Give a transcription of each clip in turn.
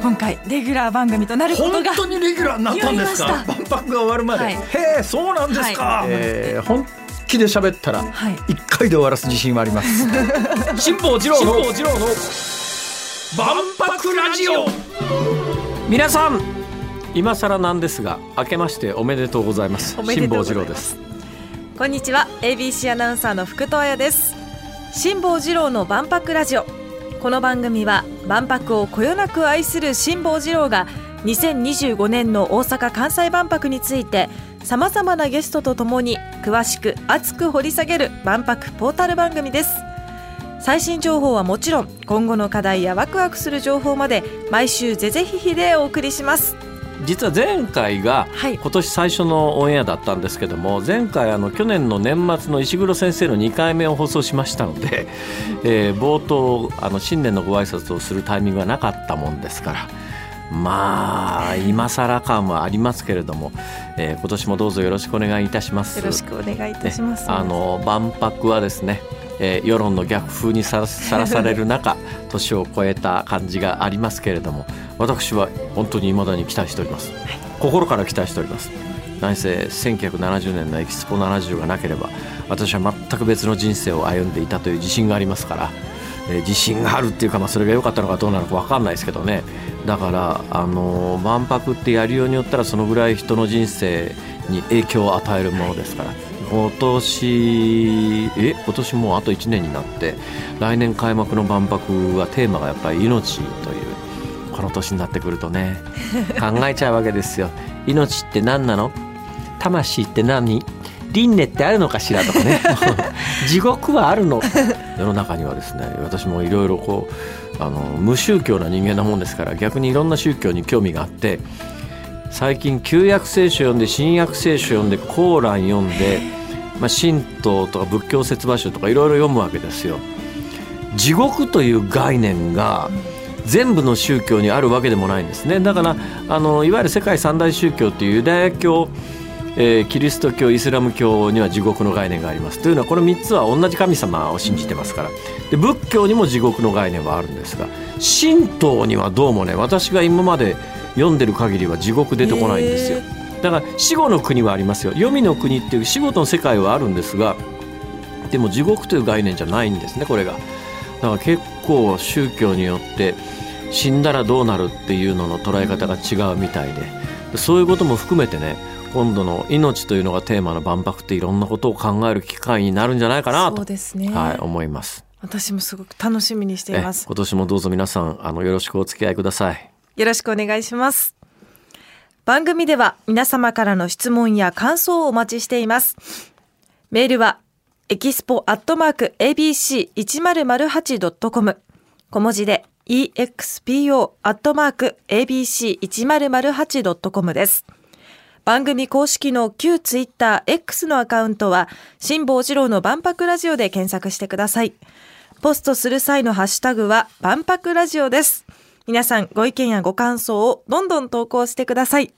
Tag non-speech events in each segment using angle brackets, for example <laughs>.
今回レギュラー番組となることが本当にレギュラーになったんですか？万博が終わるまで、はい。へえそうなんですか、はえー本気で喋ったらはい。一回で終わらす自信はあります。辛坊治郎の万博ラジオ。皆さん今更なんですが明けましておめでとうございます。おめでとうござい辛坊ます。治郎ですこんにちは。ABC アナウンサーの福戸彩です。辛坊治郎の万博ラジオこの番組は万博をこよなく愛する辛坊治郎が2025年の大阪・関西万博についてさまざまなゲストとともに詳しく熱く掘り下げる万博ポータル番組です。最新情報はもちろん今後の課題やワクワクする情報まで毎週ぜぜひひでお送りします。実は前回がはい今年最初のオンエアだったんですけども前回あの去年の年末の石黒先生の2回目を放送しましたので、<laughs> えー冒頭あの新年のご挨拶をするタイミングがなかったもんですからまあ今更感はありますけれども、えー今年もどうぞよろしくお願いいたします。よろしくお願いいたします、ねあの万博はですね、えー世論の逆風にさらされる中 <laughs> 年を超えた感じがありますけれども私は本当に未だに期待しております、心から期待しております。何せ1970年のエキスポ70がなければ私は全く別の人生を歩んでいたという自信がありますから、えー自信があるっていうか、まあ、それが良かったのかどうなのか分かんないですけどね。だから、あのー万博ってやるようによったらそのぐらい人の人生に影響を与えるものですから今年え今年もうあと1年になって来年開幕の万博はテーマがやっぱり命というこの年になってくるとね <laughs> 考えちゃうわけですよ。命って何なの？魂って何？輪廻ってあるのかしらとかね。<laughs> 地獄はあるの？世の中にはですね私もいろいろこうあの無宗教な人間なもんですから逆にいろんな宗教に興味があって最近旧約聖書読んで新約聖書読んでコーラン読んで、まあ、神道とか仏教説話書とかいろいろ読むわけですよ。地獄という概念が全部の宗教にあるわけでもないんですね。だからあのいわゆる世界三大宗教っていうユダヤ教、えーキリスト教イスラム教には地獄の概念があります。というのはこの3つは同じ神様を信じてますから。で仏教にも地獄の概念はあるんですが神道にはどうもね私が今まで読んでる限りは地獄出てこないんですよ。だから死後の国はありますよ。黄泉の国っていう死後の世界はあるんですがでも地獄という概念じゃないんですねこれが。だから結構宗教によって死んだらどうなるっていうのの捉え方が違うみたいで。でそういうことも含めてね今度の命というのがテーマの万博っていろんなことを考える機会になるんじゃないかなそうと、ですね、はい、思います。私もすごく楽しみにしていえます。今年もどうぞ皆さんあのよろしくお付き合いください。よろしくお願いします番組では皆様からの質問や感想をお待ちしています。メールはエキスポアットマーク ABC1008.com 小文字で expo アットマーク ABC1008.com です。番組公式の旧ツイッター X のアカウントは辛坊治郎の万博ラジオで検索してください。ポストする際のハッシュタグは万博ラジオです。皆さんご意見やご感想をどんどん投稿してください。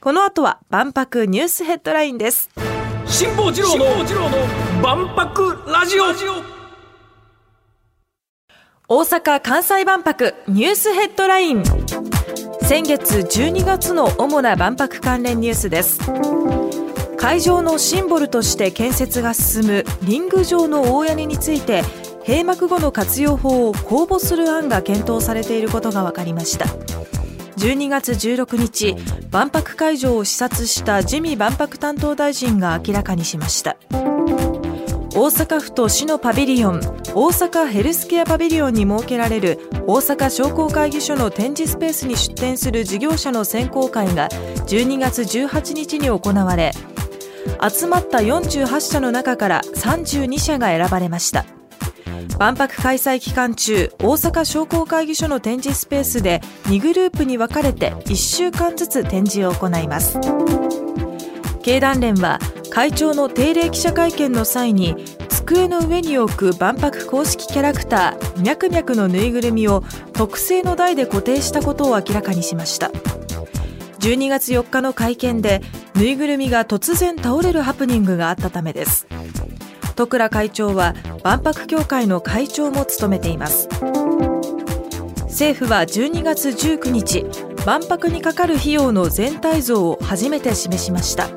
この後は万博ニュースヘッドラインです。辛坊治郎の万博ラジオ。大阪・関西万博ニュースヘッドライン。先月12月の主な万博関連ニュースです。会場のシンボルとして建設が進むリング上の大屋根について閉幕後の活用法を公募する案が検討されていることが分かりました。12月16日万博会場を視察した自見万博担当大臣が明らかにしました。大阪府と市のパビリオン大阪ヘルスケアパビリオンに設けられる大阪商工会議所の展示スペースに出展する事業者の選考会が12月18日に行われ集まった48社の中から32社が選ばれました。万博開催期間中大阪商工会議所の展示スペースで2グループに分かれて1週間ずつ展示を行います。経団連は会長の定例記者会見の際に机の上に置く万博公式キャラクターミャクミャクのぬいぐるみを特製の台で固定したことを明らかにしました。12月4日の会見でぬいぐるみが突然倒れるハプニングがあったためです。戸倉会長は万博協会の会長も務めています。政府は12月19日万博にかかる費用の全体像を初めて示しました。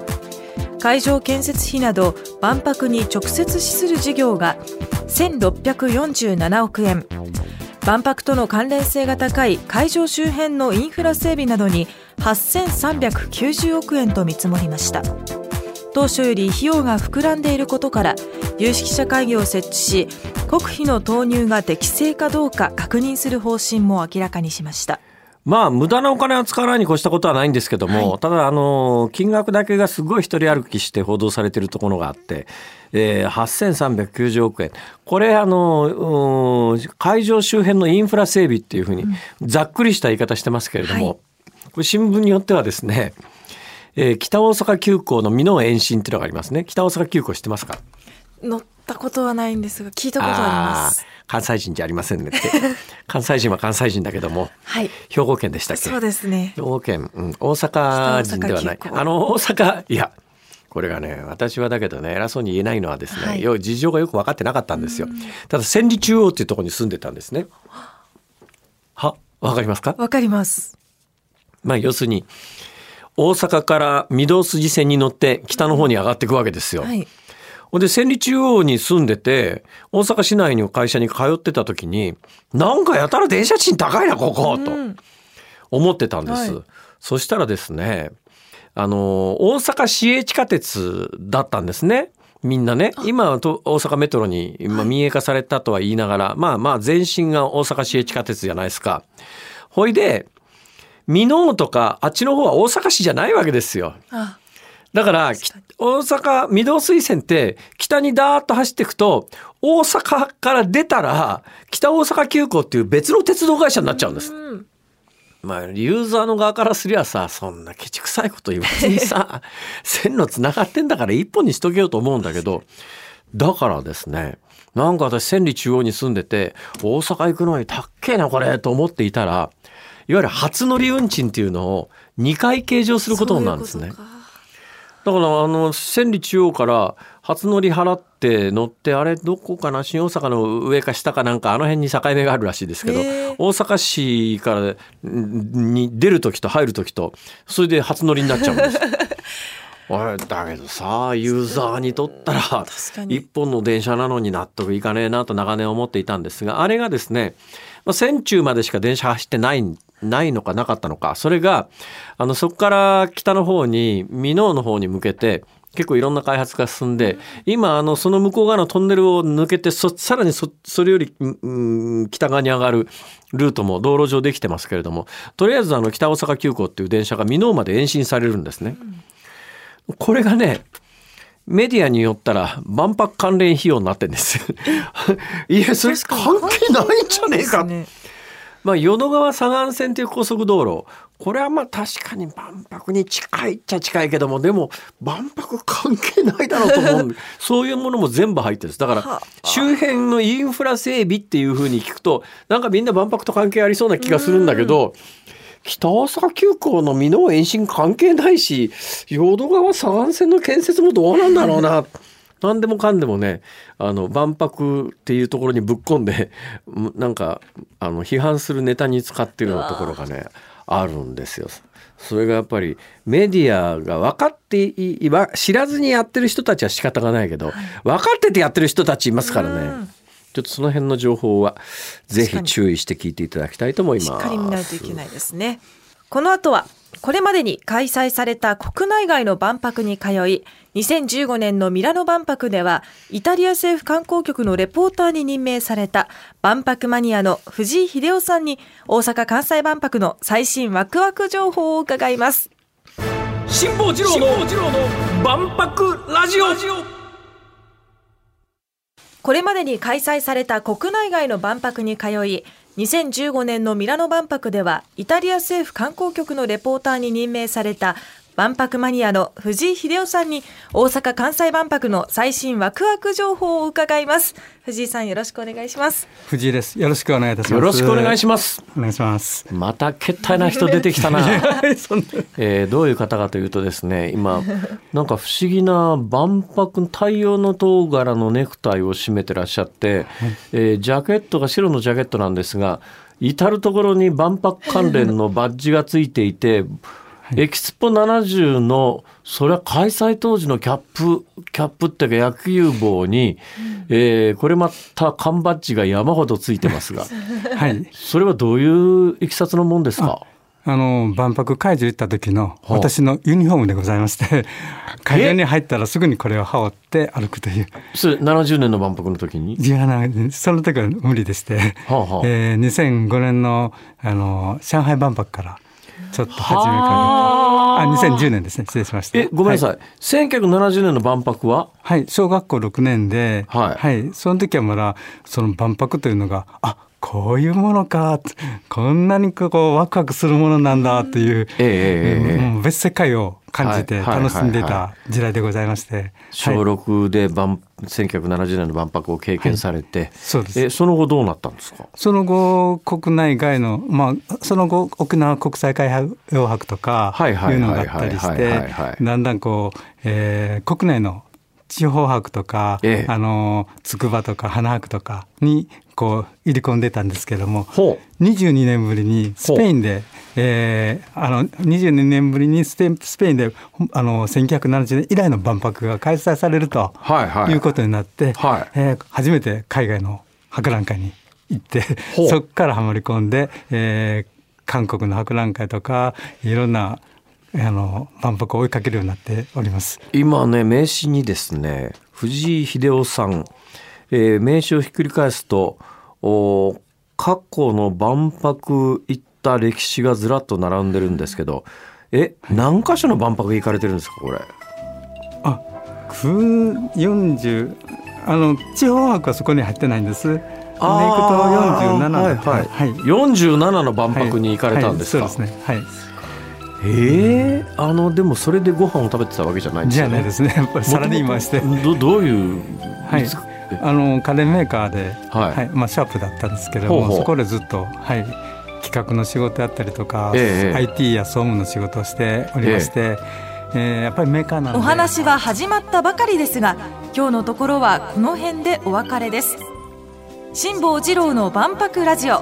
会場建設費など万博に直接資する事業が1647億円。万博との関連性が高い会場周辺のインフラ整備などに8390億円と見積もりました。当初より費用が膨らんでいることから有識者会議を設置し国費の投入が適正かどうか確認する方針も明らかにしました。まあ、無駄なお金を使わないに越したことはないんですけども、はい、ただ、あの、金額だけがすごい一人歩きして報道されているところがあって、えー、8390億円。これ、あの、会場周辺のインフラ整備っていうふうに、ざっくりした言い方してますけれども、はい、これ新聞によってはですね、えー、北大阪急行の美濃延伸っていうのがありますね。北大阪急行知ってますか？乗ったことはないんですが、聞いたことあります。関西人じゃありませんねって。<laughs> 関西人は関西人だけども、はい、兵庫県でしたっけ？そうですね。兵庫県、うん、大阪人ではない。あの、大阪、いや、これがね私はだけどね偉そうに言えないのはですね、はい、要事情がよく分かってなかったんですよ。ただ千里中央っていうところに住んでたんですね。はわかりますか？わかります。まあ要するに大阪から御堂筋線に乗って北の方に上がっていくわけですよ。はいで、千里中央に住んでて、大阪市内の会社に通ってた時に、なんかやたら電車賃高いな、ここ、と思ってたんです。はい、そしたらですね、あの、大阪市営地下鉄だったんですね。みんなね、今は大阪メトロに今民営化されたとは言いながら、はい、まあまあ全身が大阪市営地下鉄じゃないですか。ほいで、箕面とかあっちの方は大阪市じゃないわけですよ。だから大阪御堂水線って北にダーッと走っていくと大阪から出たら北大阪急行っていう別の鉄道会社になっちゃうんです。まあ、ユーザーの側からすりゃさ、そんなケチくさいこと言わずにさ、<laughs> 線路繋がってんだから一本にしとけようと思うんだけど、だからですね、なんか私千里中央に住んでて、大阪行くのにたっけえなこれと思っていたら、いわゆる初乗り運賃っていうのを2回計上することになるんですね。だからあの千里中央から初乗り払って乗ってあれどこかな新大阪の上か下かなんかあの辺に境目があるらしいですけど大阪市からに出る時と入る時とそれで初乗りになっちゃうんです。<laughs> だけどさユーザーにとったら一本の電車なのに納得いかねえなと長年思っていたんですがあれがですね千中までしか電車走ってないないのかなかったのか。それが、あの、そこから北の方に、箕面の方に向けて、結構いろんな開発が進んで、今、あの、その向こう側のトンネルを抜けて、そ、さらにそ、それより、うん、北側に上がるルートも道路上できてますけれども、とりあえずあの、北大阪急行っていう電車が箕面まで延伸されるんですね。これがね、メディアによったら万博関連費用になってんです。<laughs> いや、それ関係ないんじゃねえか。まあ、淀川左岸線という高速道路。これはまあ確かに万博に近いっちゃ近いけどもでも万博関係ないだろうと思う。<laughs> そういうものも全部入ってるんです。だから周辺のインフラ整備っていうふうに聞くとなんかみんな万博と関係ありそうな気がするんだけど北大阪急行の美濃延伸関係ないし淀川左岸線の建設もどうなんだろうな何でもかんでもねあの万博っていうところにぶっ込んで <laughs> なんかあの批判するネタに使ってるようなところがねあるんですよ。それがやっぱりメディアが分かってい知らずにやってる人たちは仕方がないけど、分かっててやってる人たちいますからね。ちょっとその辺の情報はぜひ注意して聞いていただきたいと思います。しっかり見ないといけないですね。この後はこれまでに開催された国内外の万博に通い、2015年のミラノ万博では、イタリア政府観光局のレポーターに任命された万博マニアの藤井秀夫さんに、大阪・関西万博の最新ワクワク情報を伺います。辛坊治郎の万博ラジオこれまでに開催された国内外の万博に通い、2015年のミラノ万博ではイタリア政府観光局のレポーターに任命された万博マニアの藤井秀夫さんに大阪・関西万博の最新ワクワク情報を伺います。藤井さんよろしくお願いします。藤井です。よろしくお願いいたします。よろしくお願いします。お願いします。また決体な人出てきたな、<laughs> えー、どういう方かというとですね今なんか不思議な万博太陽の塔柄のネクタイを締めてらっしゃって、はい、えー、ジャケットが白のジャケットなんですが至る所に万博関連のバッジがついていて、エキスポ70のそれは開催当時のキャップキャップっていうか野球帽に、うん、えー、これまた缶バッジが山ほどついてますが、<laughs> はい、それはどういういきさつのもんですか？あの万博会場行った時の私のユニフォームでございまして、会場に入ったらすぐにこれを羽織って歩くという。それ70年の万博の時に？いやその時は無理でして、はあはあ、えー、2005年のあの上海万博からちょっと始めかけあ。2010年ですね。失礼しました。えごめんなさい、はい、1970年の万博は？はい。小学校6年で、はい、はい、その時はまだその万博というのがあこういうものか。こんなにこうワクワクするものなんだという、えー、別世界を感じて楽しんでいた時代でございまして、小6で万1970年の万博を経験されて、はい、そうです。えその後どうなったんですか？その後国内外の、まあ、その後沖縄国際海洋博とかいうのがあったりしてだんだんこう、えー、国内の地方博とか、ええ、あの筑波とか花博とかにこう入り込んでたんですけども22年ぶりにスペインで、えー、あの22年ぶりにスペインであの1970年以来の万博が開催されると、はいはい、いうことになって、はい、えー、初めて海外の博覧会に行ってそこからはまり込んで、えー、韓国の博覧会とかいろんなあの万博を追いかけるようになっております。今ね名刺にですね藤井秀夫さんえー、名刺をひっくり返すとお過去の万博行った歴史がずらっと並んでるんですけどえ何箇所の万博行かれてるんですかこれ？あ40あの地方博はそこに入ってないんです。ああ、47はいはい、はい、47の万博に行かれたんですか？はいはい、そうですね。はい。ええー、あのでもそれでご飯を食べてたわけじゃないんですよね。じゃないですね。やっぱりサラリーマンして。どどういう、はい、あの家電メーカーで、はい、はい、まあ、シャープだったんですけれどもそこでずっと、はい、企画の仕事やったりとか、え IT や総務の仕事をしておりまして。ええ。ー、やっぱりメーカーなお話は始まったばかりですが今日のところはこの辺でお別れです。辛坊治郎の万博ラジオ。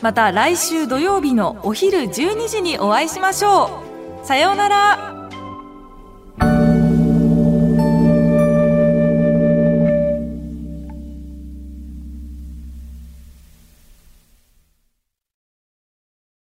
また来週土曜日のお昼12時にお会いしましょう。さようなら